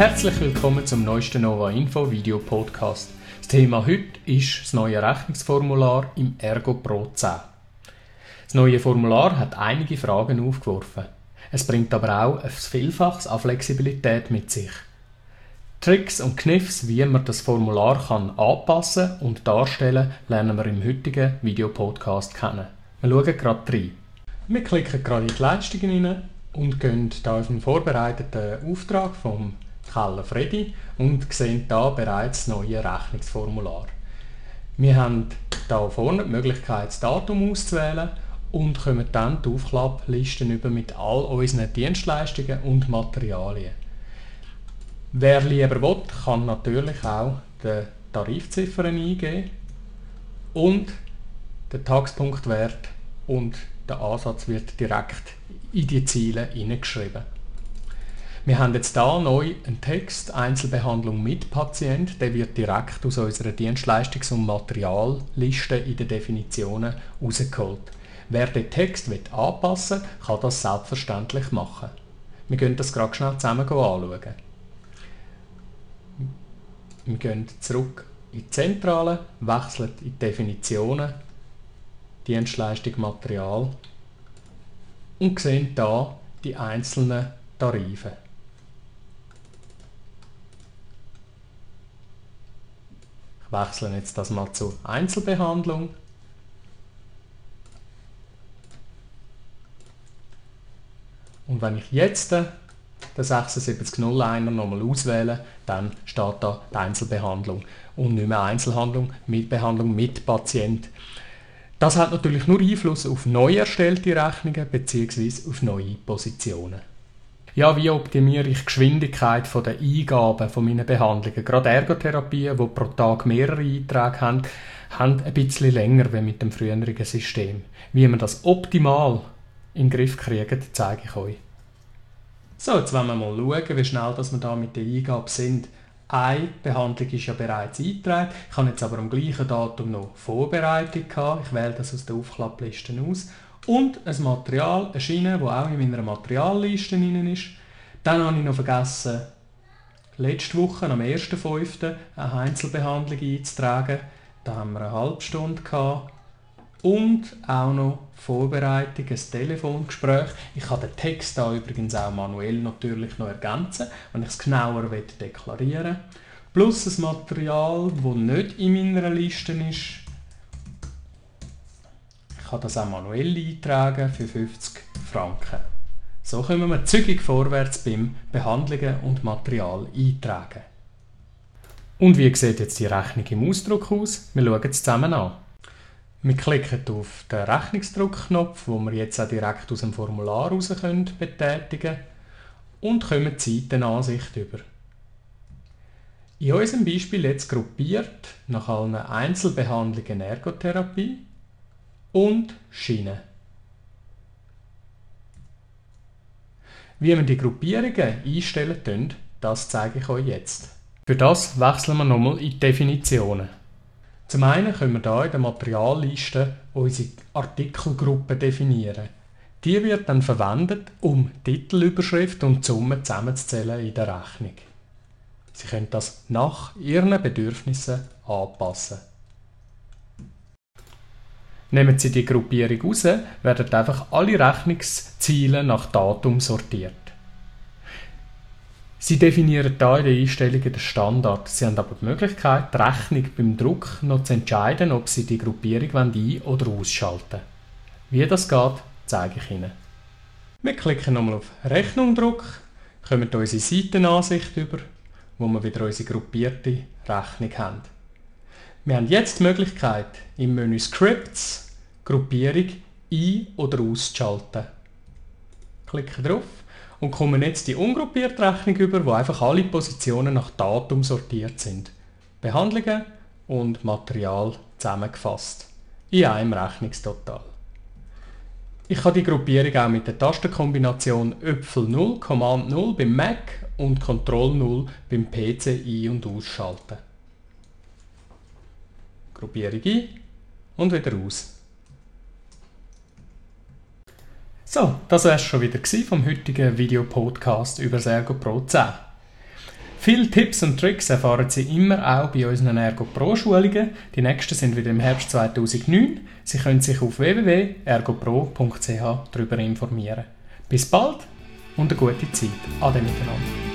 Herzlich willkommen zum neuesten Nova Info Video Podcast. Das Thema heute ist das neue Rechnungsformular im Ergo Pro 10. Das neue Formular hat einige Fragen aufgeworfen. Es bringt aber auch ein Vielfaches an Flexibilität mit sich. Tricks und Kniffs, wie man das Formular kann anpassen und darstellen, lernen wir im heutigen Videopodcast kennen. Wir schauen gerade rein. Wir klicken gerade in die Leistungen rein und gehen hier auf einen vorbereiteten Auftrag vom Keller Freddy und sehen hier bereits das neue Rechnungsformular. Wir haben hier vorne die Möglichkeit, das Datum auszuwählen und kommen dann die Aufklapplisten über mit all unseren Dienstleistungen und Materialien. Wer lieber will, kann natürlich auch die Tarifziffern eingeben und den Taxpunktwert und der Ansatz wird direkt in die Ziele hineingeschrieben. Wir haben jetzt hier neu einen Text Einzelbehandlung mit Patient, der wird direkt aus unserer Dienstleistungs- und Materialliste in den Definitionen rausgeholt. Wer den Text anpassen will, kann das selbstverständlich machen. Wir können das gerade schnell zusammen anschauen. Wir gehen zurück in die Zentrale, wechseln in die Definitionen, Dienstleistung, Material und sehen hier die einzelnen Tarife. Ich wechsle jetzt das mal zur Einzelbehandlung. Und wenn ich jetzt den 7601er nochmal auswählen, dann steht da die Einzelbehandlung und nicht mehr Einzelhandlung mit Behandlung mit Patient. Das hat natürlich nur Einfluss auf neu erstellte Rechnungen bzw. auf neue Positionen. Ja, wie optimiere ich die Geschwindigkeit der Eingaben von meinen Behandlungen? Gerade Ergotherapien, die pro Tag mehrere Einträge haben, haben ein bisschen länger wie mit dem früheren System. Wie man das optimal in den Griff kriegt, zeige ich euch. So, jetzt wollen wir mal schauen, wie schnell dass wir da mit der Eingabe sind. Eine Behandlung ist ja bereits eingetragen. Ich habe jetzt aber am gleichen Datum noch Vorbereitung gehabt. Ich wähle das aus der Aufklappliste aus. Und ein Material, eine Schiene, die auch in meiner Materialliste drin ist. Dann habe ich noch vergessen, letzte Woche, am 1.5. eine Einzelbehandlung einzutragen. Da haben wir eine halbe Stunde gehabt und auch noch Vorbereitung, ein Telefongespräch. Ich kann den Text da übrigens auch manuell natürlich noch ergänzen, wenn ich es genauer deklarieren will. Plus ein Material, das nicht in meiner Liste ist. Kann das auch manuell eintragen für 50 Franken. So kommen wir zügig vorwärts beim Behandlungen und Material eintragen. Und wie sieht jetzt die Rechnung im Ausdruck aus? Wir schauen es zusammen an. Wir klicken auf den Rechnungsdruckknopf, wo wir jetzt auch direkt aus dem Formular betätigen können und kommen die Seitenansicht über. In unserem Beispiel jetzt gruppiert nach allen Einzelbehandlungen Ergotherapie und Schiene. Wie wir die Gruppierungen einstellen können, das zeige ich euch jetzt. Für das wechseln wir nochmal in die Definitionen. Zum einen können wir hier in der Materialliste unsere Artikelgruppe definieren. Die wird dann verwendet, um Titelüberschrift und Summe zusammenzuzählen in der Rechnung. Sie können das nach Ihren Bedürfnissen anpassen. Nehmen Sie die Gruppierung raus, werden einfach alle Rechnungsziele nach Datum sortiert. Sie definieren hier in den Einstellungen den Standard. Sie haben aber die Möglichkeit, die Rechnung beim Druck noch zu entscheiden, ob Sie die Gruppierung ein- oder ausschalten Wie das geht, zeige ich Ihnen. Wir klicken nochmal auf Rechnung Druck, kommen unsere Seitenansicht über, wo wir wieder unsere gruppierte Rechnung haben. Wir haben jetzt die Möglichkeit, im Menü Scripts Gruppierung ein- oder auszuschalten. Klicken drauf und kommen jetzt die ungruppierte Rechnung über, wo einfach alle Positionen nach Datum sortiert sind. Behandlungen und Material zusammengefasst. In einem Rechnungstotal. Ich kann die Gruppierung auch mit der Tastenkombination Öpfel 0, Command 0 beim Mac und Control 0 beim PC ein- und ausschalten. Gruppierung ein und wieder aus. So, das war es schon wieder vom heutigen Videopodcast über das Ergo Pro 10. Viele Tipps und Tricks erfahren Sie immer auch bei unseren Ergo Pro Schulungen. Die nächsten sind wieder im Herbst 2009. Sie können sich auf www.ergopro.ch darüber informieren. Bis bald und eine gute Zeit. Ade miteinander.